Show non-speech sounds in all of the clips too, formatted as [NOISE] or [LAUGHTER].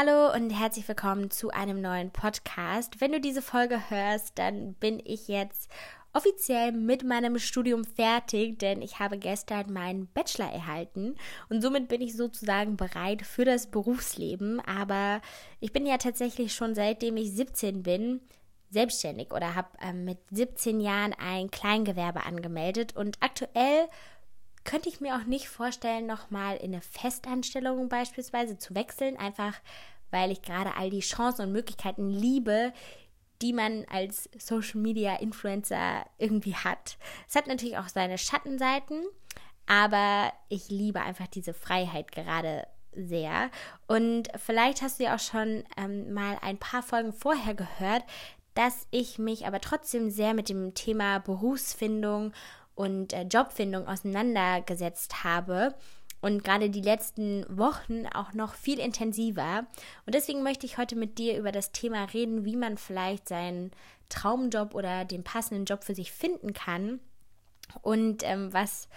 Hallo und herzlich willkommen zu einem neuen Podcast. Wenn du diese Folge hörst, dann bin ich jetzt offiziell mit meinem Studium fertig, denn ich habe gestern meinen Bachelor erhalten und somit bin ich sozusagen bereit für das Berufsleben. Aber ich bin ja tatsächlich schon seitdem ich 17 bin selbstständig oder habe ähm, mit 17 Jahren ein Kleingewerbe angemeldet und aktuell könnte ich mir auch nicht vorstellen, nochmal in eine Festanstellung beispielsweise zu wechseln, einfach weil ich gerade all die Chancen und Möglichkeiten liebe, die man als Social Media Influencer irgendwie hat. Es hat natürlich auch seine Schattenseiten, aber ich liebe einfach diese Freiheit gerade sehr. Und vielleicht hast du ja auch schon ähm, mal ein paar Folgen vorher gehört, dass ich mich aber trotzdem sehr mit dem Thema Berufsfindung und äh, Jobfindung auseinandergesetzt habe und gerade die letzten Wochen auch noch viel intensiver. Und deswegen möchte ich heute mit dir über das Thema reden, wie man vielleicht seinen Traumjob oder den passenden Job für sich finden kann und ähm, was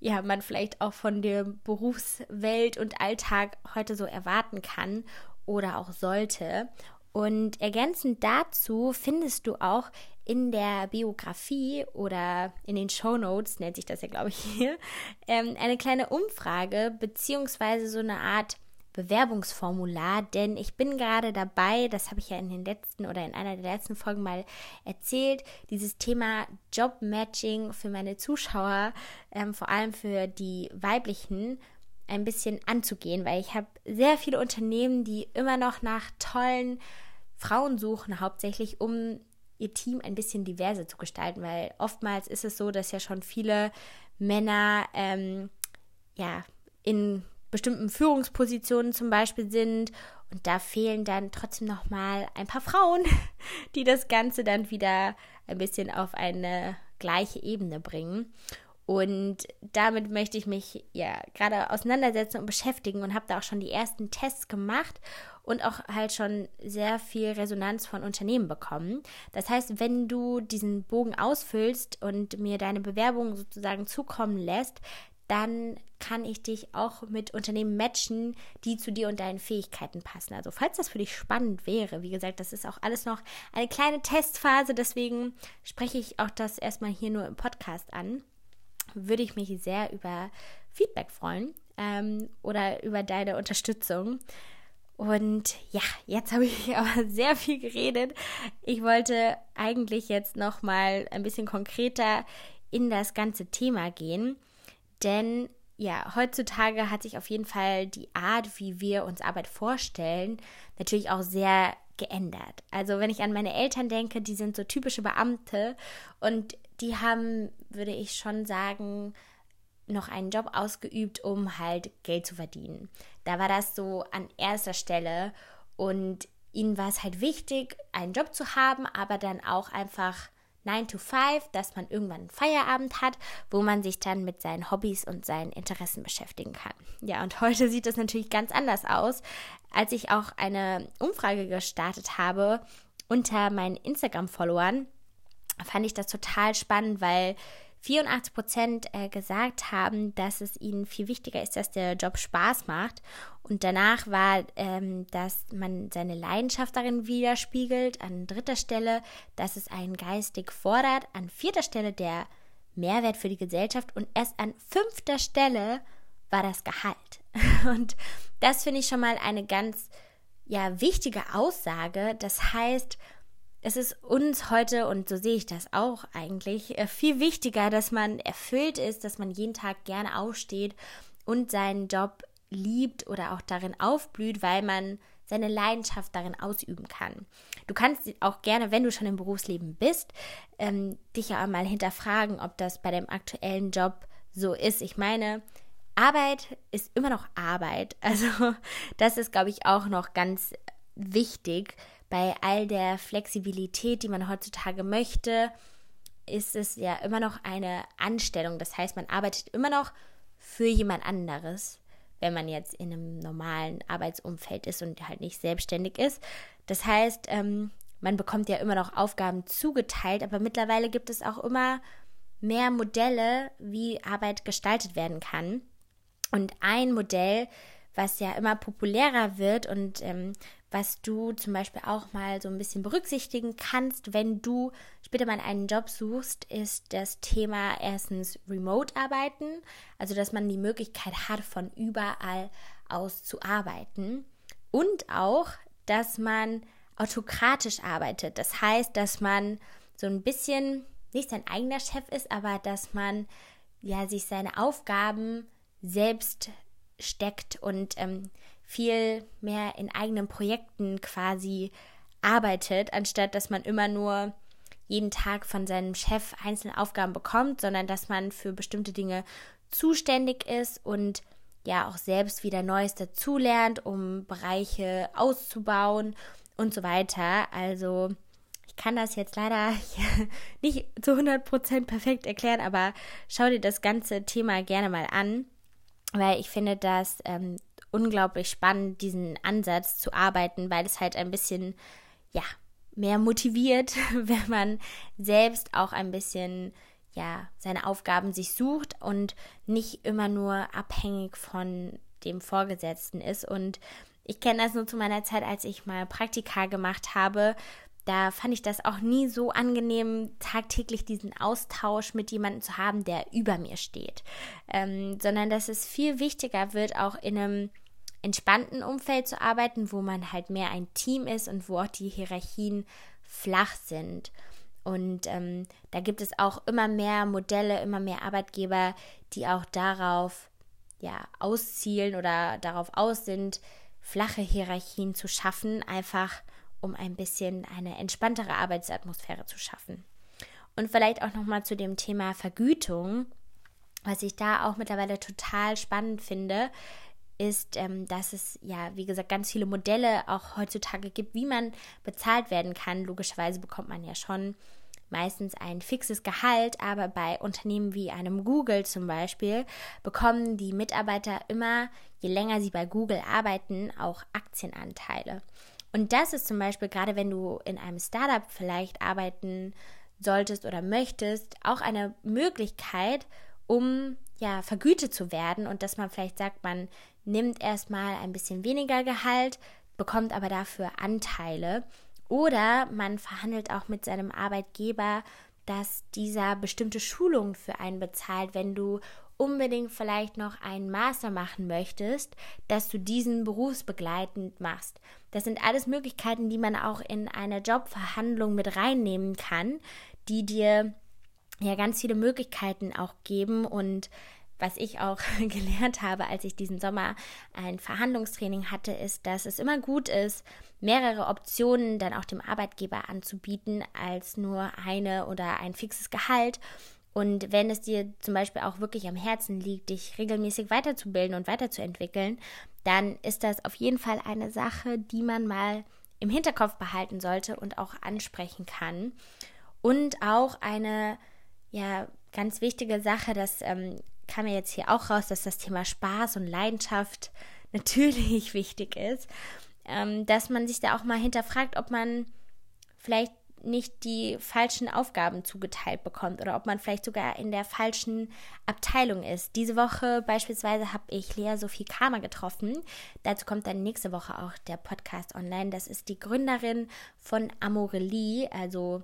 ja man vielleicht auch von der Berufswelt und Alltag heute so erwarten kann oder auch sollte. Und ergänzend dazu findest du auch in der Biografie oder in den Show Notes, nennt sich das ja, glaube ich, hier, ähm, eine kleine Umfrage beziehungsweise so eine Art Bewerbungsformular, denn ich bin gerade dabei, das habe ich ja in den letzten oder in einer der letzten Folgen mal erzählt, dieses Thema Jobmatching für meine Zuschauer, ähm, vor allem für die weiblichen, ein bisschen anzugehen, weil ich habe sehr viele Unternehmen, die immer noch nach tollen Frauen suchen, hauptsächlich um ihr Team ein bisschen diverser zu gestalten, weil oftmals ist es so, dass ja schon viele Männer ähm, ja in bestimmten Führungspositionen zum Beispiel sind und da fehlen dann trotzdem noch mal ein paar Frauen, [LAUGHS] die das Ganze dann wieder ein bisschen auf eine gleiche Ebene bringen. Und damit möchte ich mich ja gerade auseinandersetzen und beschäftigen und habe da auch schon die ersten Tests gemacht und auch halt schon sehr viel Resonanz von Unternehmen bekommen. Das heißt, wenn du diesen Bogen ausfüllst und mir deine Bewerbung sozusagen zukommen lässt, dann kann ich dich auch mit Unternehmen matchen, die zu dir und deinen Fähigkeiten passen. Also falls das für dich spannend wäre, wie gesagt, das ist auch alles noch eine kleine Testphase, deswegen spreche ich auch das erstmal hier nur im Podcast an würde ich mich sehr über Feedback freuen ähm, oder über deine Unterstützung. Und ja, jetzt habe ich [LAUGHS] aber sehr viel geredet. Ich wollte eigentlich jetzt noch mal ein bisschen konkreter in das ganze Thema gehen, denn ja, heutzutage hat sich auf jeden Fall die Art, wie wir uns Arbeit vorstellen, natürlich auch sehr geändert. Also wenn ich an meine Eltern denke, die sind so typische Beamte und die haben, würde ich schon sagen, noch einen Job ausgeübt, um halt Geld zu verdienen. Da war das so an erster Stelle und ihnen war es halt wichtig, einen Job zu haben, aber dann auch einfach 9 to 5, dass man irgendwann einen Feierabend hat, wo man sich dann mit seinen Hobbys und seinen Interessen beschäftigen kann. Ja, und heute sieht das natürlich ganz anders aus. Als ich auch eine Umfrage gestartet habe unter meinen Instagram-Followern, fand ich das total spannend, weil 84 Prozent äh, gesagt haben, dass es ihnen viel wichtiger ist, dass der Job Spaß macht. Und danach war, ähm, dass man seine Leidenschaft darin widerspiegelt. An dritter Stelle, dass es einen geistig fordert. An vierter Stelle der Mehrwert für die Gesellschaft. Und erst an fünfter Stelle war das Gehalt. [LAUGHS] Und das finde ich schon mal eine ganz ja, wichtige Aussage. Das heißt, es ist uns heute, und so sehe ich das auch eigentlich, äh, viel wichtiger, dass man erfüllt ist, dass man jeden Tag gerne aufsteht und seinen Job liebt oder auch darin aufblüht, weil man seine Leidenschaft darin ausüben kann. Du kannst auch gerne, wenn du schon im Berufsleben bist, ähm, dich ja mal hinterfragen, ob das bei dem aktuellen Job so ist. Ich meine, Arbeit ist immer noch Arbeit. [LAUGHS] Also das ist, glaube ich, auch noch ganz wichtig, bei all der Flexibilität, die man heutzutage möchte, ist es ja immer noch eine Anstellung. Das heißt, man arbeitet immer noch für jemand anderes, wenn man jetzt in einem normalen Arbeitsumfeld ist und halt nicht selbstständig ist. Das heißt, ähm, man bekommt ja immer noch Aufgaben zugeteilt, aber mittlerweile gibt es auch immer mehr Modelle, wie Arbeit gestaltet werden kann. Und ein Modell, was ja immer populärer wird und ähm, was du zum Beispiel auch mal so ein bisschen berücksichtigen kannst, wenn du später mal einen Job suchst, ist das Thema erstens Remote-Arbeiten, also dass man die Möglichkeit hat, von überall aus zu arbeiten und auch, dass man autokratisch arbeitet. Das heißt, dass man so ein bisschen nicht sein eigener Chef ist, aber dass man ja sich seine Aufgaben selbst steckt und ähm, viel mehr in eigenen Projekten quasi arbeitet, anstatt dass man immer nur jeden Tag von seinem Chef einzelne Aufgaben bekommt, sondern dass man für bestimmte Dinge zuständig ist und ja auch selbst wieder Neues dazulernt, um Bereiche auszubauen und so weiter. Also ich kann das jetzt leider [LAUGHS] nicht zu 100% perfekt erklären, aber schau dir das ganze Thema gerne mal an, weil ich finde das ähm, unglaublich spannend, diesen Ansatz zu arbeiten, weil es halt ein bisschen, ja, mehr motiviert, [LAUGHS] wenn man selbst auch ein bisschen ja, seine Aufgaben sich sucht und nicht immer nur abhängig von dem Vorgesetzten ist. Und ich kenne das nur zu meiner Zeit, als ich mal Praktika gemacht habe. Da fand ich das auch nie so angenehm, tagtäglich diesen Austausch mit jemandem zu haben, der über mir steht. Ähm, sondern dass es viel wichtiger wird, auch in einem entspannten Umfeld zu arbeiten, wo man halt mehr ein Team ist und wo auch die Hierarchien flach sind. Und ähm, da gibt es auch immer mehr Modelle, immer mehr Arbeitgeber, die auch darauf ja, auszielen oder darauf aus sind, flache Hierarchien zu schaffen, einfach um ein bisschen eine entspanntere Arbeitsatmosphäre zu schaffen. Und vielleicht auch nochmal zu dem Thema Vergütung, was ich da auch mittlerweile total spannend finde, ist, ähm, dass es ja, wie gesagt, ganz viele Modelle auch heutzutage gibt, wie man bezahlt werden kann. Logischerweise bekommt man ja schon meistens ein fixes Gehalt, aber bei Unternehmen wie einem Google zum Beispiel bekommen die Mitarbeiter immer, je länger sie bei Google arbeiten, auch Aktienanteile. Und das ist zum Beispiel gerade, wenn du in einem Startup vielleicht arbeiten solltest oder möchtest, auch eine Möglichkeit, um ja vergütet zu werden und dass man vielleicht sagt, man nimmt erstmal ein bisschen weniger Gehalt, bekommt aber dafür Anteile oder man verhandelt auch mit seinem Arbeitgeber, dass dieser bestimmte Schulungen für einen bezahlt, wenn du unbedingt vielleicht noch einen Master machen möchtest, dass du diesen berufsbegleitend machst. Das sind alles Möglichkeiten, die man auch in eine Jobverhandlung mit reinnehmen kann, die dir ja ganz viele Möglichkeiten auch geben und was ich auch [LAUGHS] gelernt habe, als ich diesen Sommer ein Verhandlungstraining hatte, ist, dass es immer gut ist, mehrere Optionen dann auch dem Arbeitgeber anzubieten, als nur eine oder ein fixes Gehalt. Und wenn es dir zum Beispiel auch wirklich am Herzen liegt, dich regelmäßig weiterzubilden und weiterzuentwickeln, dann ist das auf jeden Fall eine Sache, die man mal im Hinterkopf behalten sollte und auch ansprechen kann. Und auch eine ja ganz wichtige Sache, das ähm, kam mir jetzt hier auch raus, dass das Thema Spaß und Leidenschaft [LAUGHS] natürlich wichtig ist, ähm, dass man sich da auch mal hinterfragt, ob man vielleicht nicht die falschen Aufgaben zugeteilt bekommt oder ob man vielleicht sogar in der falschen Abteilung ist. Diese Woche beispielsweise habe ich Lea Sophie Kramer getroffen. Dazu kommt dann nächste Woche auch der Podcast online. Das ist die Gründerin von Amorelie, also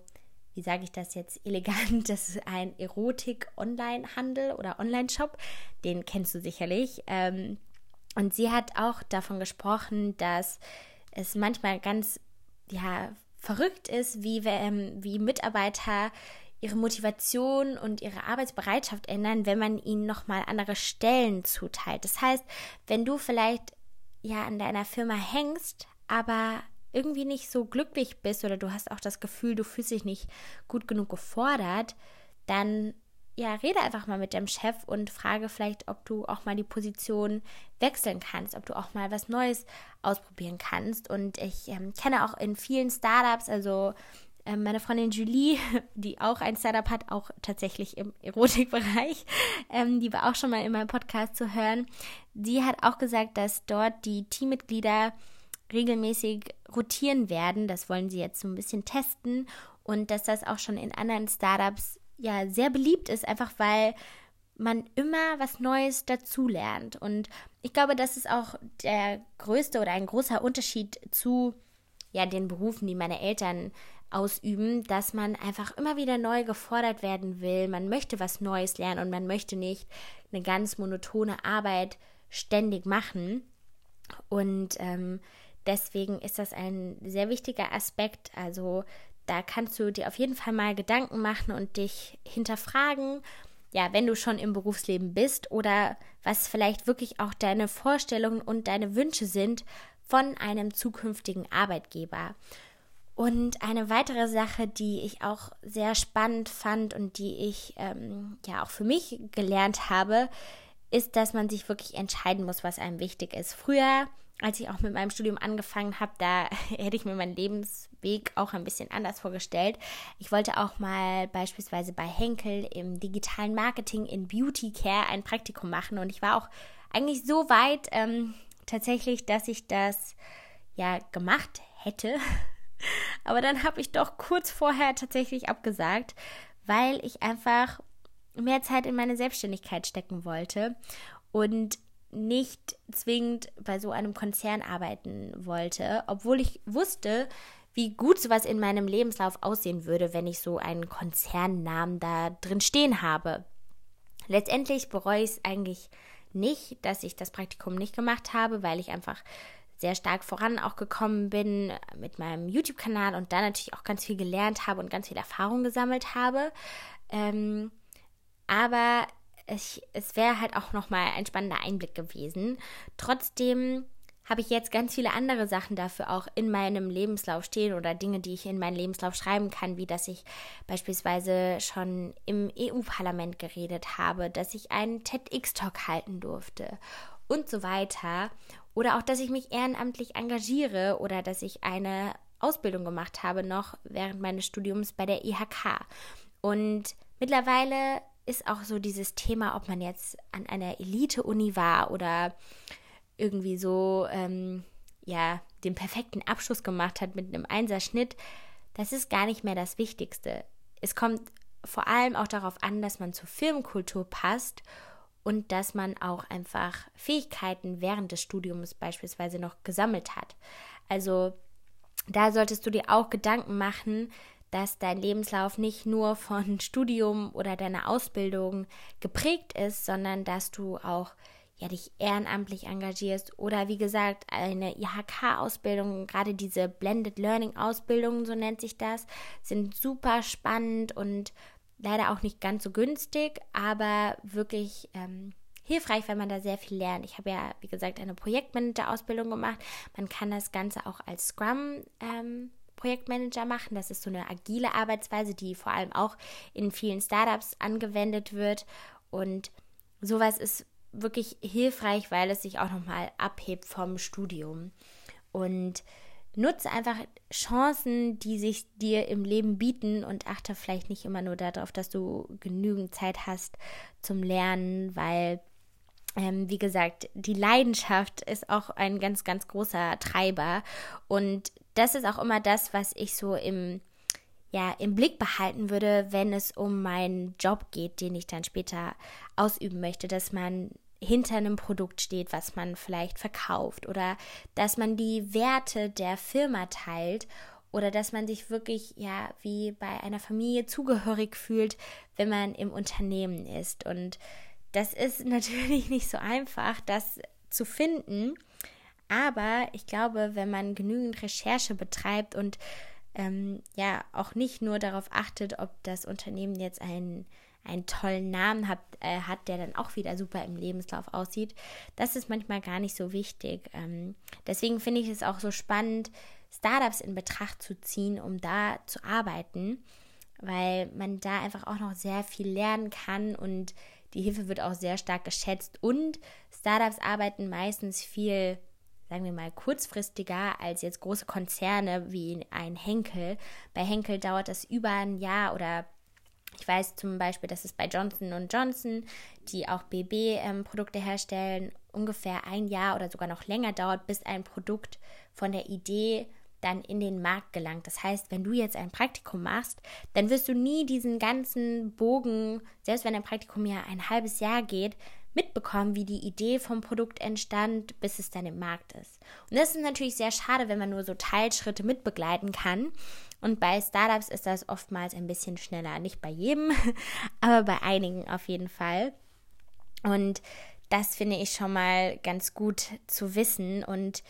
wie sage ich das jetzt elegant, [LAUGHS] das ist ein Erotik-Online-Handel oder Online-Shop, den kennst du sicherlich. Ähm, und sie hat auch davon gesprochen, dass es manchmal ganz, ja, verrückt ist, wie, ähm, wie Mitarbeiter ihre Motivation und ihre Arbeitsbereitschaft ändern, wenn man ihnen nochmal andere Stellen zuteilt. Das heißt, wenn du vielleicht ja an deiner Firma hängst, aber irgendwie nicht so glücklich bist oder du hast auch das Gefühl, du fühlst dich nicht gut genug gefordert, dann ja, rede einfach mal mit dem Chef und frage vielleicht, ob du auch mal die Position wechseln kannst, ob du auch mal was Neues ausprobieren kannst. Und ich ähm, kenne auch in vielen Startups, also ähm, meine Freundin Julie, [LAUGHS] die auch ein Startup hat, auch tatsächlich im Erotikbereich, [LAUGHS] ähm, die war auch schon mal in meinem Podcast zu hören. Die hat auch gesagt, dass dort die Teammitglieder regelmäßig rotieren werden. Das wollen sie jetzt so ein bisschen testen und dass das auch schon in anderen Startups ja sehr beliebt ist, einfach weil man immer was Neues dazulernt. Und ich glaube, das ist auch der größte oder ein großer Unterschied zu ja, den Berufen, die meine Eltern ausüben, dass man einfach immer wieder neu gefordert werden will. Man möchte was Neues lernen und man möchte nicht eine ganz monotone Arbeit ständig machen. Und ähm, deswegen ist das ein sehr wichtiger Aspekt. Also da kannst du dir auf jeden Fall mal Gedanken machen und dich hinterfragen, ja, wenn du schon im Berufsleben bist oder was vielleicht wirklich auch deine Vorstellungen und deine Wünsche sind von einem zukünftigen Arbeitgeber. Und eine weitere Sache, die ich auch sehr spannend fand und die ich ähm, ja auch für mich gelernt habe, ist, dass man sich wirklich entscheiden muss, was einem wichtig ist. Früher, als ich auch mit meinem Studium angefangen habe, da [LAUGHS] hätte ich mir meinen Lebensweg auch ein bisschen anders vorgestellt. Ich wollte auch mal beispielsweise bei Henkel im digitalen Marketing in Beauty Care ein Praktikum machen. Und ich war auch eigentlich so weit ähm, tatsächlich, dass ich das ja gemacht hätte. [LAUGHS] Aber dann habe ich doch kurz vorher tatsächlich abgesagt, weil ich einfach mehr Zeit in meine Selbstständigkeit stecken wollte. Und nicht zwingend bei so einem Konzern arbeiten wollte, obwohl ich wusste, wie gut sowas in meinem Lebenslauf aussehen würde, wenn ich so einen Konzernnamen da drin stehen habe. Letztendlich bereue ich es eigentlich nicht, dass ich das Praktikum nicht gemacht habe, weil ich einfach sehr stark voran auch gekommen bin mit meinem YouTube-Kanal und da natürlich auch ganz viel gelernt habe und ganz viel Erfahrung gesammelt habe. Ähm, aber ich, es wäre halt auch nochmal ein spannender Einblick gewesen. Trotzdem habe ich jetzt ganz viele andere Sachen dafür auch in meinem Lebenslauf stehen oder Dinge, die ich in meinen Lebenslauf schreiben kann, wie dass ich beispielsweise schon im EU-Parlament geredet habe, dass ich einen TEDx-Talk halten durfte und so weiter. Oder auch, dass ich mich ehrenamtlich engagiere oder dass ich eine Ausbildung gemacht habe noch während meines Studiums bei der IHK. Und mittlerweile ist auch so dieses Thema, ob man jetzt an einer Elite-Uni war oder irgendwie so, ähm, ja, den perfekten Abschluss gemacht hat mit einem Einserschnitt, das ist gar nicht mehr das Wichtigste. Es kommt vor allem auch darauf an, dass man zur Filmkultur passt und dass man auch einfach Fähigkeiten während des Studiums beispielsweise noch gesammelt hat. Also da solltest du dir auch Gedanken machen, dass dein Lebenslauf nicht nur von [LAUGHS] Studium oder deiner Ausbildung geprägt ist, sondern dass du auch ja, dich ehrenamtlich engagierst oder wie gesagt eine IHK-Ausbildung, gerade diese Blended Learning-Ausbildungen, so nennt sich das, sind super spannend und leider auch nicht ganz so günstig, aber wirklich ähm, hilfreich, weil man da sehr viel lernt. Ich habe ja, wie gesagt, eine Projektmanager-Ausbildung gemacht. Man kann das Ganze auch als Scrum ähm, Projektmanager machen. Das ist so eine agile Arbeitsweise, die vor allem auch in vielen Startups angewendet wird. Und sowas ist wirklich hilfreich, weil es sich auch nochmal abhebt vom Studium. Und nutze einfach Chancen, die sich dir im Leben bieten und achte vielleicht nicht immer nur darauf, dass du genügend Zeit hast zum Lernen, weil, ähm, wie gesagt, die Leidenschaft ist auch ein ganz, ganz großer Treiber und das ist auch immer das, was ich so im ja, im Blick behalten würde, wenn es um meinen Job geht, den ich dann später ausüben möchte, dass man hinter einem Produkt steht, was man vielleicht verkauft oder dass man die Werte der Firma teilt oder dass man sich wirklich ja wie bei einer Familie zugehörig fühlt, wenn man im Unternehmen ist. Und das ist [LAUGHS] natürlich nicht so einfach, das zu finden, aber ich glaube, wenn man genügend Recherche betreibt und ähm, ja auch nicht nur darauf achtet, ob das Unternehmen jetzt einen einen tollen Namen hat, äh, hat, der dann auch wieder super im Lebenslauf aussieht. Das ist manchmal gar nicht so wichtig. Ähm, deswegen finde ich es auch so spannend, Startups in Betracht zu ziehen, um da zu arbeiten, weil man da einfach auch noch sehr viel lernen kann und die Hilfe wird auch sehr stark geschätzt und Startups arbeiten meistens viel sagen wir mal, kurzfristiger als jetzt große Konzerne wie ein Henkel. Bei Henkel dauert das über ein Jahr oder ich weiß zum Beispiel, dass es bei Johnson Johnson, die auch BB-Produkte ähm, herstellen, ungefähr ein Jahr oder sogar noch länger dauert, bis ein Produkt von der Idee dann in den Markt gelangt. Das heißt, wenn du jetzt ein Praktikum machst, dann wirst du nie diesen ganzen Bogen, selbst wenn ein Praktikum ja ein halbes Jahr geht, mitbekommen, wie die Idee vom Produkt entstand, bis es dann im Markt ist. Und das ist natürlich sehr schade, wenn man nur so Teilschritte mitbegleiten kann. Und bei Startups ist das oftmals ein bisschen schneller. Nicht bei jedem, [LAUGHS] aber bei einigen auf jeden Fall. Und das finde ich schon mal ganz gut zu wissen. Und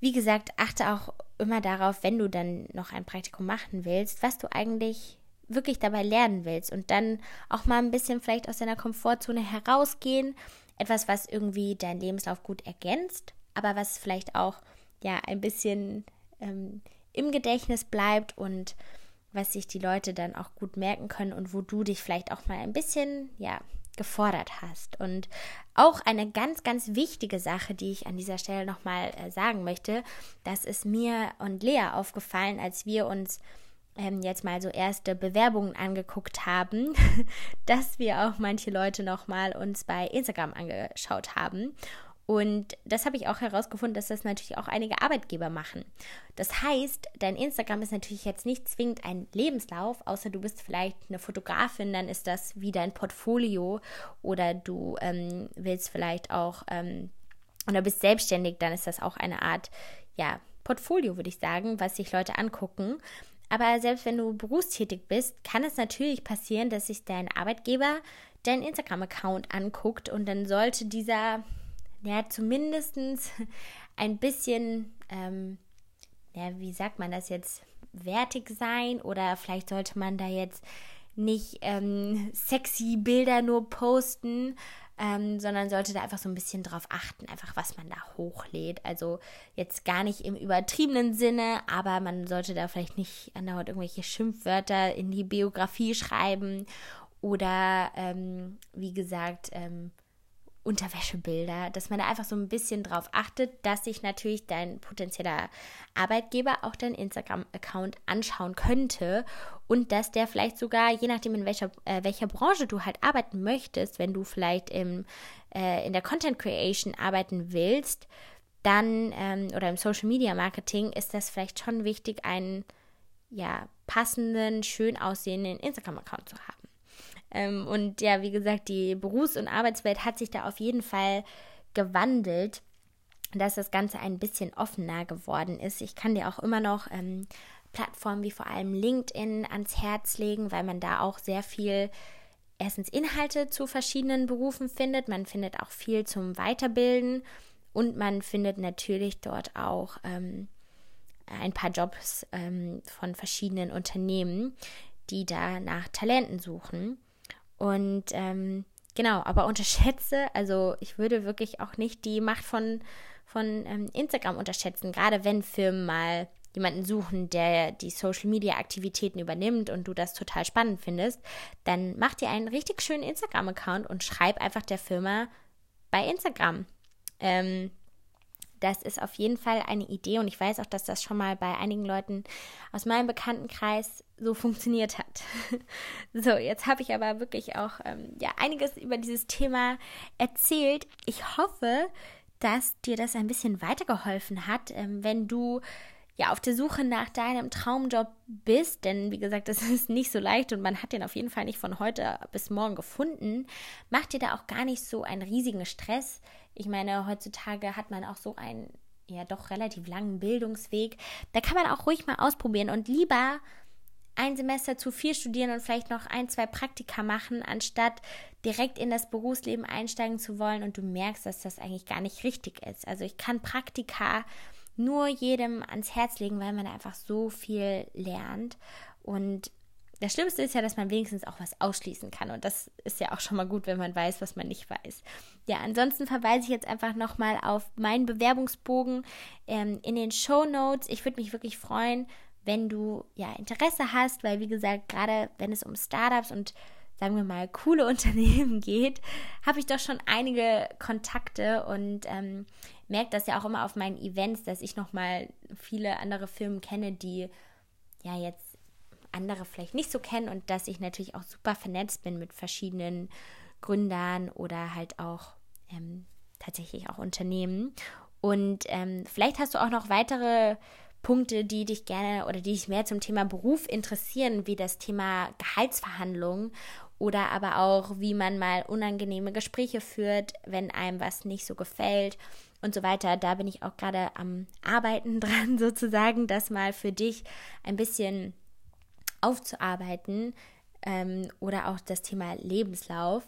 wie gesagt, achte auch immer darauf, wenn du dann noch ein Praktikum machen willst, was du eigentlich wirklich dabei lernen willst und dann auch mal ein bisschen vielleicht aus deiner Komfortzone herausgehen, etwas, was irgendwie deinen Lebenslauf gut ergänzt, aber was vielleicht auch ja ein bisschen ähm, im Gedächtnis bleibt und was sich die Leute dann auch gut merken können und wo du dich vielleicht auch mal ein bisschen ja gefordert hast. Und auch eine ganz, ganz wichtige Sache, die ich an dieser Stelle nochmal äh, sagen möchte, das ist mir und Lea aufgefallen, als wir uns ähm, jetzt mal so erste Bewerbungen angeguckt haben, [LAUGHS] dass wir auch manche Leute nochmal uns bei Instagram angeschaut haben und das habe ich auch herausgefunden, dass das natürlich auch einige Arbeitgeber machen. Das heißt, dein Instagram ist natürlich jetzt nicht zwingend ein Lebenslauf, außer du bist vielleicht eine Fotografin, dann ist das wie dein Portfolio oder du ähm, willst vielleicht auch ähm, oder bist selbstständig, dann ist das auch eine Art, ja, Portfolio, würde ich sagen, was sich Leute angucken. Aber selbst wenn du berufstätig bist, kann es natürlich passieren, dass sich dein Arbeitgeber deinen Instagram-Account anguckt und dann sollte dieser ja, zumindest [LAUGHS] ein bisschen, ähm, ja, wie sagt man das jetzt, wertig sein oder vielleicht sollte man da jetzt nicht ähm, sexy Bilder nur posten, ähm, sondern sollte da einfach so ein bisschen drauf achten, einfach was man da hochlädt. Also jetzt gar nicht im übertriebenen Sinne, aber man sollte da vielleicht nicht andauernd irgendwelche Schimpfwörter in die Biografie schreiben oder ähm, wie gesagt, ähm, Unterwäschebilder, dass man da einfach so ein bisschen drauf achtet, dass sich natürlich dein potenzieller Arbeitgeber auch deinen Instagram-Account anschauen könnte und dass der vielleicht sogar, je nachdem in welcher, äh, welcher Branche du halt arbeiten möchtest, wenn du vielleicht im, äh, in der Content Creation arbeiten willst, dann ähm, oder im Social Media Marketing ist das vielleicht schon wichtig, einen ja, passenden, schön aussehenden Instagram-Account zu haben. Ähm, und ja, wie gesagt, die Berufs- und Arbeitswelt hat sich da auf jeden Fall gewandelt, dass das Ganze ein bisschen offener geworden ist. Ich kann dir auch immer noch ähm, Plattformen wie vor allem LinkedIn ans Herz legen, weil man da auch sehr viel erstens Inhalte zu verschiedenen Berufen findet. Man findet auch viel zum Weiterbilden und man findet natürlich dort auch ähm, ein paar Jobs ähm, von verschiedenen Unternehmen, die da nach Talenten suchen. Und ähm, genau, aber unterschätze, also ich würde wirklich auch nicht die Macht von, von ähm, Instagram unterschätzen, gerade wenn Firmen mal jemanden suchen, der die Social Media Aktivitäten übernimmt und du das total spannend findest, dann mach dir einen richtig schönen Instagram-Account und schreib einfach der Firma bei Instagram. Ähm, das ist auf jeden Fall eine Idee und ich weiß auch, dass das schon mal bei einigen Leuten aus meinem Bekanntenkreis so funktioniert hat. [LAUGHS] so, jetzt habe ich aber wirklich auch ähm, ja einiges über dieses Thema erzählt. Ich hoffe, dass dir das ein bisschen weitergeholfen hat, ähm, wenn du ja auf der Suche nach deinem Traumjob bist, denn wie gesagt, das [LAUGHS] ist nicht so leicht und man hat den auf jeden Fall nicht von heute bis morgen gefunden, mach dir da auch gar nicht so einen riesigen Stress. Ich meine, heutzutage hat man auch so einen ja doch relativ langen Bildungsweg. Da kann man auch ruhig mal ausprobieren und lieber ein Semester zu viel studieren und vielleicht noch ein, zwei Praktika machen, anstatt direkt in das Berufsleben einsteigen zu wollen und du merkst, dass das eigentlich gar nicht richtig ist. Also ich kann Praktika nur jedem ans Herz legen, weil man einfach so viel lernt und das Schlimmste ist ja, dass man wenigstens auch was ausschließen kann. Und das ist ja auch schon mal gut, wenn man weiß, was man nicht weiß. Ja, ansonsten verweise ich jetzt einfach nochmal auf meinen Bewerbungsbogen ähm, in den Show Notes. Ich würde mich wirklich freuen, wenn du ja Interesse hast, weil wie gesagt, gerade wenn es um Startups und sagen wir mal coole [LAUGHS] Unternehmen geht, habe ich doch schon einige Kontakte und ähm, merke das ja auch immer auf meinen Events, dass ich nochmal viele andere Firmen kenne, die ja jetzt andere vielleicht nicht so kennen und dass ich natürlich auch super vernetzt bin mit verschiedenen Gründern oder halt auch ähm, tatsächlich auch Unternehmen. Und ähm, vielleicht hast du auch noch weitere Punkte, die dich gerne oder die dich mehr zum Thema Beruf interessieren, wie das Thema Gehaltsverhandlungen oder aber auch, wie man mal unangenehme Gespräche führt, wenn einem was nicht so gefällt und so weiter. Da bin ich auch gerade am Arbeiten [LAUGHS] dran, sozusagen, das mal für dich ein bisschen aufzuarbeiten ähm, oder auch das Thema Lebenslauf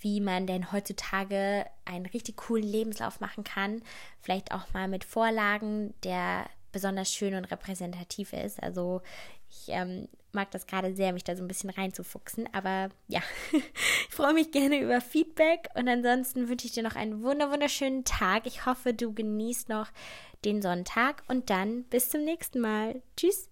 wie man denn heutzutage einen richtig coolen Lebenslauf machen kann. Vielleicht auch mal mit Vorlagen, der besonders schön und repräsentativ ist. Also ich ähm, mag das gerade sehr, mich da so ein bisschen reinzufuchsen. Aber ja, ich [LAUGHS] freue mich gerne über Feedback und ansonsten wünsche ich dir noch einen wunderschönen Tag. Ich hoffe, du genießt noch den Sonntag und dann bis zum nächsten Mal. Tschüss.